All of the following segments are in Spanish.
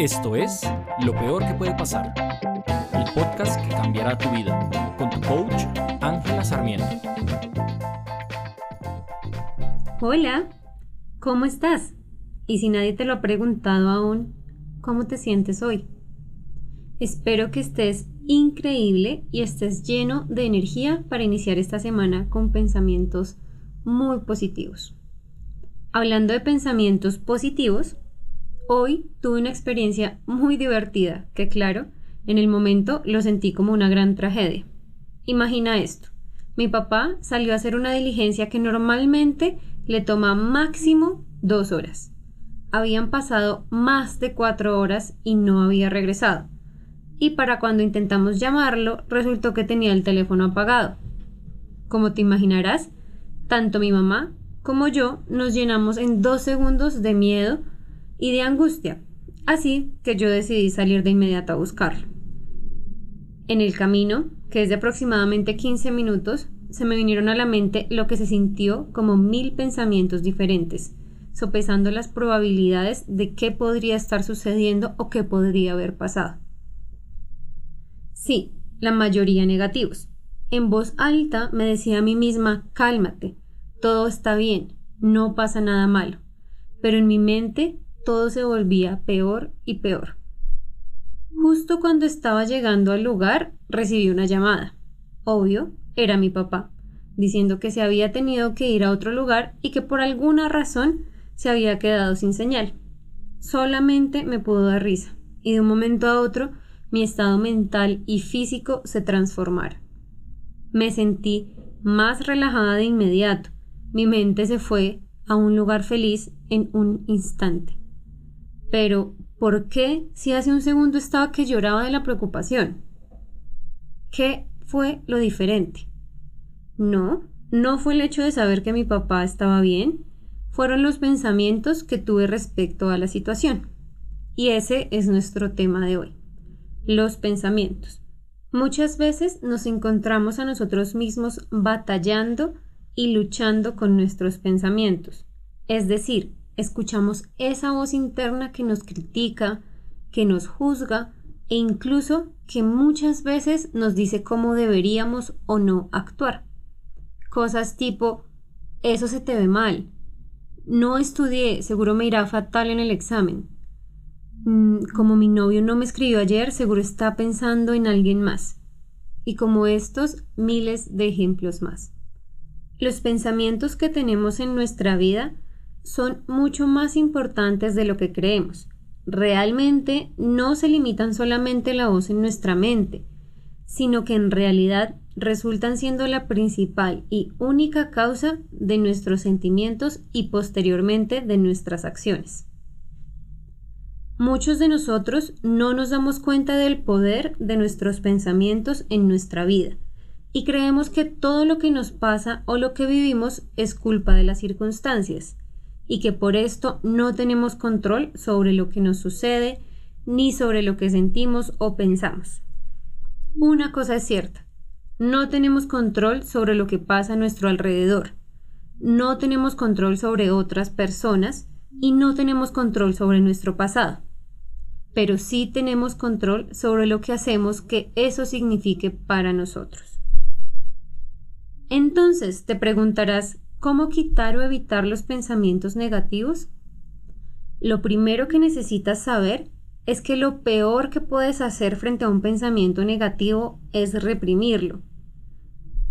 Esto es Lo Peor que puede pasar, el podcast que cambiará tu vida, con tu coach Ángela Sarmiento. Hola, ¿cómo estás? Y si nadie te lo ha preguntado aún, ¿cómo te sientes hoy? Espero que estés increíble y estés lleno de energía para iniciar esta semana con pensamientos muy positivos. Hablando de pensamientos positivos, Hoy tuve una experiencia muy divertida, que claro, en el momento lo sentí como una gran tragedia. Imagina esto. Mi papá salió a hacer una diligencia que normalmente le toma máximo dos horas. Habían pasado más de cuatro horas y no había regresado. Y para cuando intentamos llamarlo, resultó que tenía el teléfono apagado. Como te imaginarás, tanto mi mamá como yo nos llenamos en dos segundos de miedo y de angustia, así que yo decidí salir de inmediato a buscarlo. En el camino, que es de aproximadamente 15 minutos, se me vinieron a la mente lo que se sintió como mil pensamientos diferentes, sopesando las probabilidades de qué podría estar sucediendo o qué podría haber pasado. Sí, la mayoría negativos. En voz alta me decía a mí misma, cálmate, todo está bien, no pasa nada malo. Pero en mi mente todo se volvía peor y peor. Justo cuando estaba llegando al lugar, recibí una llamada. Obvio, era mi papá, diciendo que se había tenido que ir a otro lugar y que por alguna razón se había quedado sin señal. Solamente me pudo dar risa, y de un momento a otro mi estado mental y físico se transformaron. Me sentí más relajada de inmediato. Mi mente se fue a un lugar feliz en un instante. Pero, ¿por qué si hace un segundo estaba que lloraba de la preocupación? ¿Qué fue lo diferente? No, no fue el hecho de saber que mi papá estaba bien, fueron los pensamientos que tuve respecto a la situación. Y ese es nuestro tema de hoy, los pensamientos. Muchas veces nos encontramos a nosotros mismos batallando y luchando con nuestros pensamientos, es decir, escuchamos esa voz interna que nos critica, que nos juzga e incluso que muchas veces nos dice cómo deberíamos o no actuar. Cosas tipo, eso se te ve mal, no estudié, seguro me irá fatal en el examen. Mm, como mi novio no me escribió ayer, seguro está pensando en alguien más. Y como estos, miles de ejemplos más. Los pensamientos que tenemos en nuestra vida son mucho más importantes de lo que creemos. Realmente no se limitan solamente la voz en nuestra mente, sino que en realidad resultan siendo la principal y única causa de nuestros sentimientos y posteriormente de nuestras acciones. Muchos de nosotros no nos damos cuenta del poder de nuestros pensamientos en nuestra vida y creemos que todo lo que nos pasa o lo que vivimos es culpa de las circunstancias y que por esto no tenemos control sobre lo que nos sucede ni sobre lo que sentimos o pensamos. Una cosa es cierta, no tenemos control sobre lo que pasa a nuestro alrededor, no tenemos control sobre otras personas y no tenemos control sobre nuestro pasado, pero sí tenemos control sobre lo que hacemos que eso signifique para nosotros. Entonces te preguntarás, ¿Cómo quitar o evitar los pensamientos negativos? Lo primero que necesitas saber es que lo peor que puedes hacer frente a un pensamiento negativo es reprimirlo.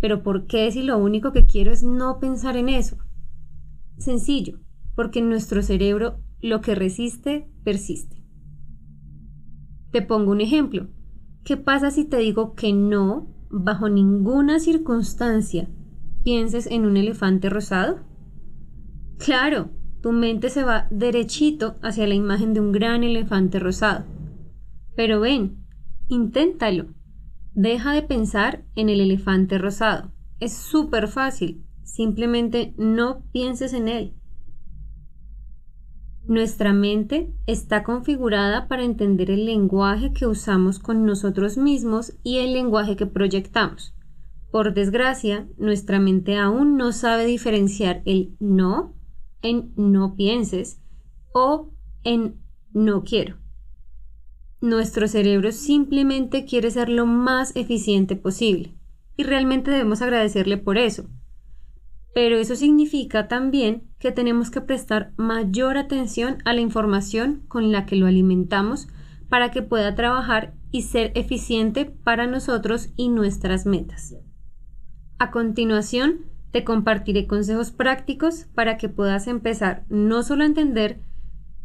Pero ¿por qué si lo único que quiero es no pensar en eso? Sencillo, porque en nuestro cerebro lo que resiste, persiste. Te pongo un ejemplo. ¿Qué pasa si te digo que no, bajo ninguna circunstancia, pienses en un elefante rosado? Claro, tu mente se va derechito hacia la imagen de un gran elefante rosado. Pero ven, inténtalo. Deja de pensar en el elefante rosado. Es súper fácil. Simplemente no pienses en él. Nuestra mente está configurada para entender el lenguaje que usamos con nosotros mismos y el lenguaje que proyectamos. Por desgracia, nuestra mente aún no sabe diferenciar el no en no pienses o en no quiero. nuestro cerebro simplemente quiere ser lo más eficiente posible y realmente debemos agradecerle por eso. Pero eso significa también que tenemos que prestar mayor atención a la información con la que lo alimentamos para que pueda trabajar y ser eficiente para nosotros y nuestras metas. A continuación, te compartiré consejos prácticos para que puedas empezar no solo a entender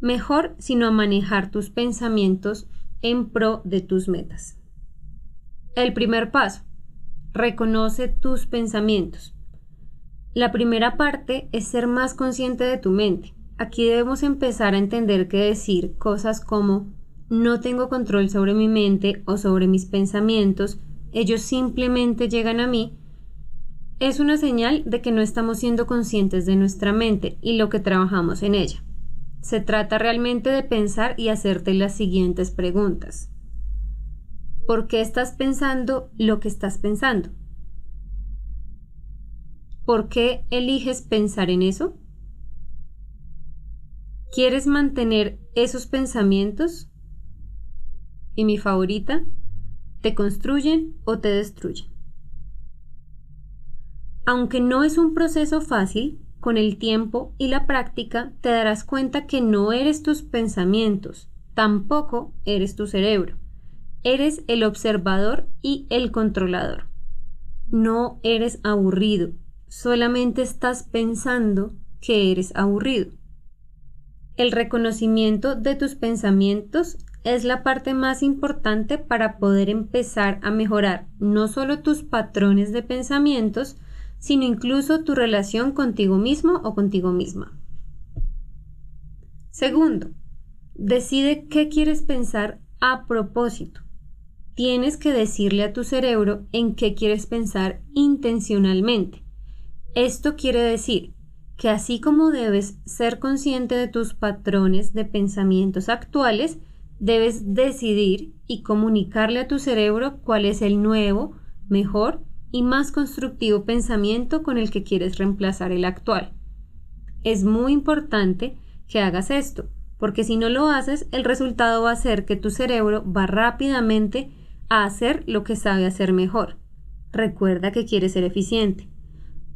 mejor, sino a manejar tus pensamientos en pro de tus metas. El primer paso, reconoce tus pensamientos. La primera parte es ser más consciente de tu mente. Aquí debemos empezar a entender que decir cosas como no tengo control sobre mi mente o sobre mis pensamientos, ellos simplemente llegan a mí, es una señal de que no estamos siendo conscientes de nuestra mente y lo que trabajamos en ella. Se trata realmente de pensar y hacerte las siguientes preguntas. ¿Por qué estás pensando lo que estás pensando? ¿Por qué eliges pensar en eso? ¿Quieres mantener esos pensamientos? Y mi favorita, ¿te construyen o te destruyen? Aunque no es un proceso fácil, con el tiempo y la práctica te darás cuenta que no eres tus pensamientos, tampoco eres tu cerebro. Eres el observador y el controlador. No eres aburrido, solamente estás pensando que eres aburrido. El reconocimiento de tus pensamientos es la parte más importante para poder empezar a mejorar no solo tus patrones de pensamientos, sino incluso tu relación contigo mismo o contigo misma. Segundo, decide qué quieres pensar a propósito. Tienes que decirle a tu cerebro en qué quieres pensar intencionalmente. Esto quiere decir que así como debes ser consciente de tus patrones de pensamientos actuales, debes decidir y comunicarle a tu cerebro cuál es el nuevo, mejor y más constructivo pensamiento con el que quieres reemplazar el actual. Es muy importante que hagas esto, porque si no lo haces, el resultado va a ser que tu cerebro va rápidamente a hacer lo que sabe hacer mejor. Recuerda que quieres ser eficiente.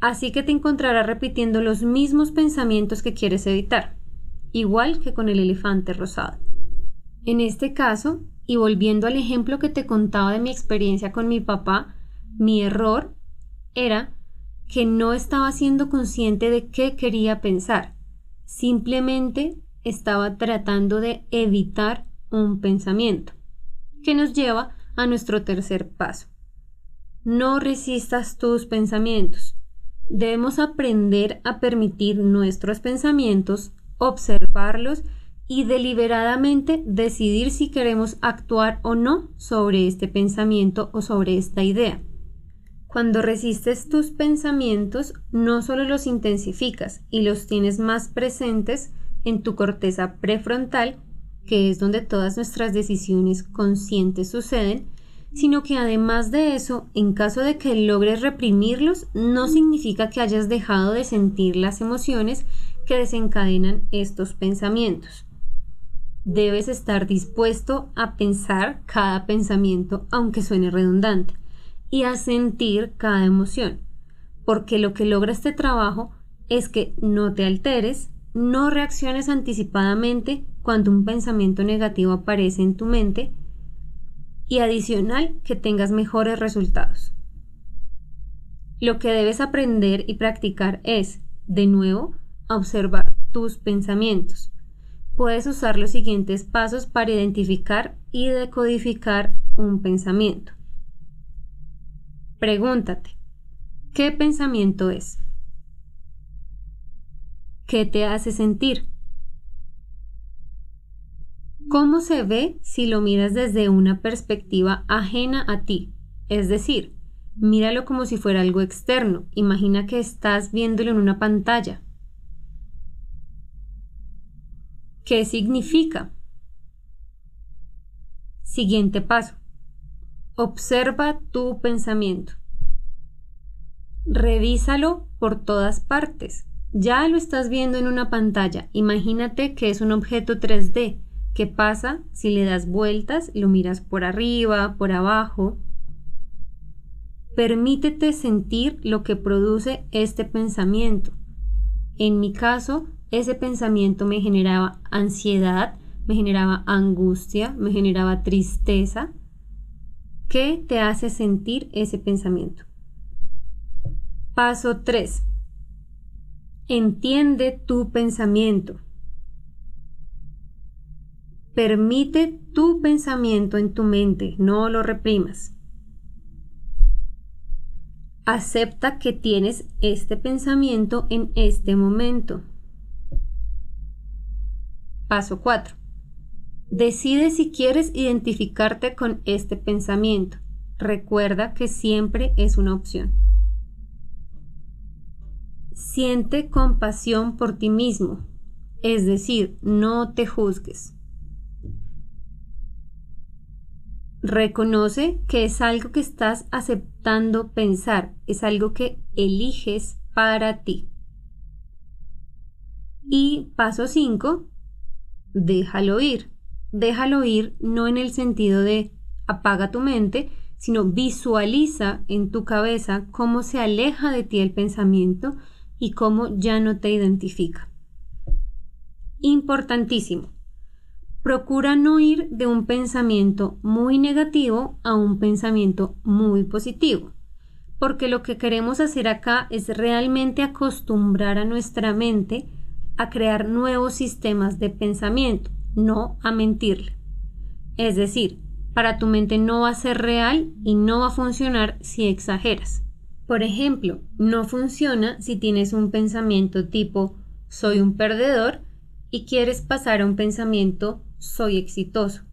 Así que te encontrarás repitiendo los mismos pensamientos que quieres evitar, igual que con el elefante rosado. En este caso, y volviendo al ejemplo que te contaba de mi experiencia con mi papá, mi error era que no estaba siendo consciente de qué quería pensar. Simplemente estaba tratando de evitar un pensamiento, que nos lleva a nuestro tercer paso. No resistas tus pensamientos. Debemos aprender a permitir nuestros pensamientos, observarlos y deliberadamente decidir si queremos actuar o no sobre este pensamiento o sobre esta idea. Cuando resistes tus pensamientos, no solo los intensificas y los tienes más presentes en tu corteza prefrontal, que es donde todas nuestras decisiones conscientes suceden, sino que además de eso, en caso de que logres reprimirlos, no significa que hayas dejado de sentir las emociones que desencadenan estos pensamientos. Debes estar dispuesto a pensar cada pensamiento, aunque suene redundante y a sentir cada emoción, porque lo que logra este trabajo es que no te alteres, no reacciones anticipadamente cuando un pensamiento negativo aparece en tu mente y adicional que tengas mejores resultados. Lo que debes aprender y practicar es, de nuevo, observar tus pensamientos. Puedes usar los siguientes pasos para identificar y decodificar un pensamiento. Pregúntate, ¿qué pensamiento es? ¿Qué te hace sentir? ¿Cómo se ve si lo miras desde una perspectiva ajena a ti? Es decir, míralo como si fuera algo externo. Imagina que estás viéndolo en una pantalla. ¿Qué significa? Siguiente paso. Observa tu pensamiento. Revísalo por todas partes. Ya lo estás viendo en una pantalla. Imagínate que es un objeto 3D ¿Qué pasa si le das vueltas, lo miras por arriba, por abajo? Permítete sentir lo que produce este pensamiento. En mi caso, ese pensamiento me generaba ansiedad, me generaba angustia, me generaba tristeza. ¿Qué te hace sentir ese pensamiento? Paso 3. Entiende tu pensamiento. Permite tu pensamiento en tu mente, no lo reprimas. Acepta que tienes este pensamiento en este momento. Paso 4. Decide si quieres identificarte con este pensamiento. Recuerda que siempre es una opción. Siente compasión por ti mismo, es decir, no te juzgues. Reconoce que es algo que estás aceptando pensar, es algo que eliges para ti. Y paso 5, déjalo ir. Déjalo ir no en el sentido de apaga tu mente, sino visualiza en tu cabeza cómo se aleja de ti el pensamiento y cómo ya no te identifica. Importantísimo. Procura no ir de un pensamiento muy negativo a un pensamiento muy positivo, porque lo que queremos hacer acá es realmente acostumbrar a nuestra mente a crear nuevos sistemas de pensamiento, no a mentirle. Es decir, para tu mente no va a ser real y no va a funcionar si exageras. Por ejemplo, no funciona si tienes un pensamiento tipo soy un perdedor y quieres pasar a un pensamiento soy exitoso.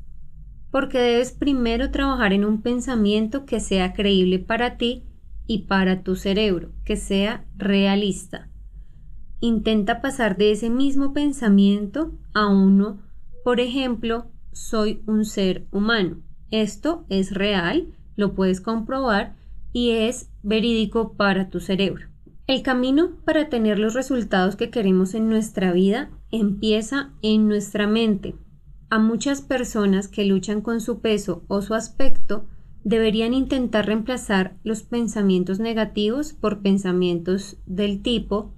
Porque debes primero trabajar en un pensamiento que sea creíble para ti y para tu cerebro, que sea realista. Intenta pasar de ese mismo pensamiento a uno, por ejemplo, soy un ser humano. Esto es real, lo puedes comprobar y es verídico para tu cerebro. El camino para tener los resultados que queremos en nuestra vida empieza en nuestra mente, a muchas personas que luchan con su peso o su aspecto deberían intentar reemplazar los pensamientos negativos por pensamientos del tipo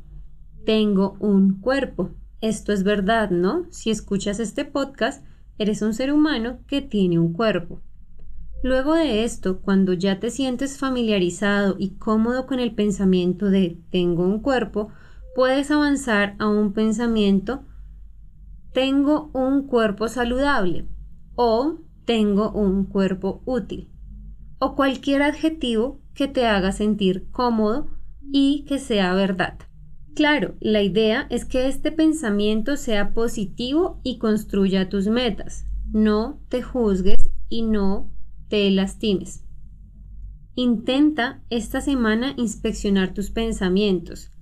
tengo un cuerpo. Esto es verdad, ¿no? Si escuchas este podcast, eres un ser humano que tiene un cuerpo. Luego de esto, cuando ya te sientes familiarizado y cómodo con el pensamiento de tengo un cuerpo, puedes avanzar a un pensamiento tengo un cuerpo saludable o tengo un cuerpo útil o cualquier adjetivo que te haga sentir cómodo y que sea verdad. Claro, la idea es que este pensamiento sea positivo y construya tus metas. No te juzgues y no te lastimes. Intenta esta semana inspeccionar tus pensamientos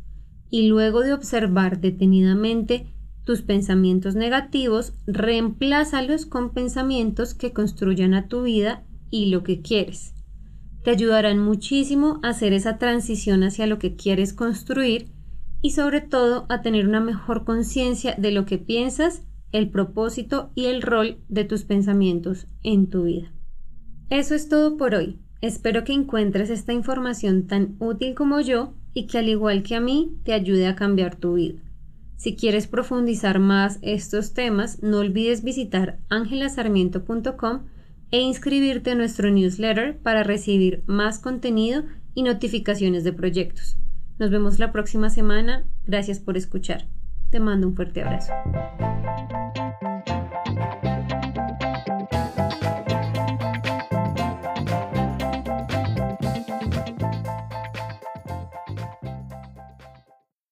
y luego de observar detenidamente tus pensamientos negativos, reemplázalos con pensamientos que construyan a tu vida y lo que quieres. Te ayudarán muchísimo a hacer esa transición hacia lo que quieres construir y sobre todo a tener una mejor conciencia de lo que piensas, el propósito y el rol de tus pensamientos en tu vida. Eso es todo por hoy. Espero que encuentres esta información tan útil como yo y que al igual que a mí te ayude a cambiar tu vida. Si quieres profundizar más estos temas, no olvides visitar angelasarmiento.com e inscribirte a nuestro newsletter para recibir más contenido y notificaciones de proyectos. Nos vemos la próxima semana. Gracias por escuchar. Te mando un fuerte abrazo.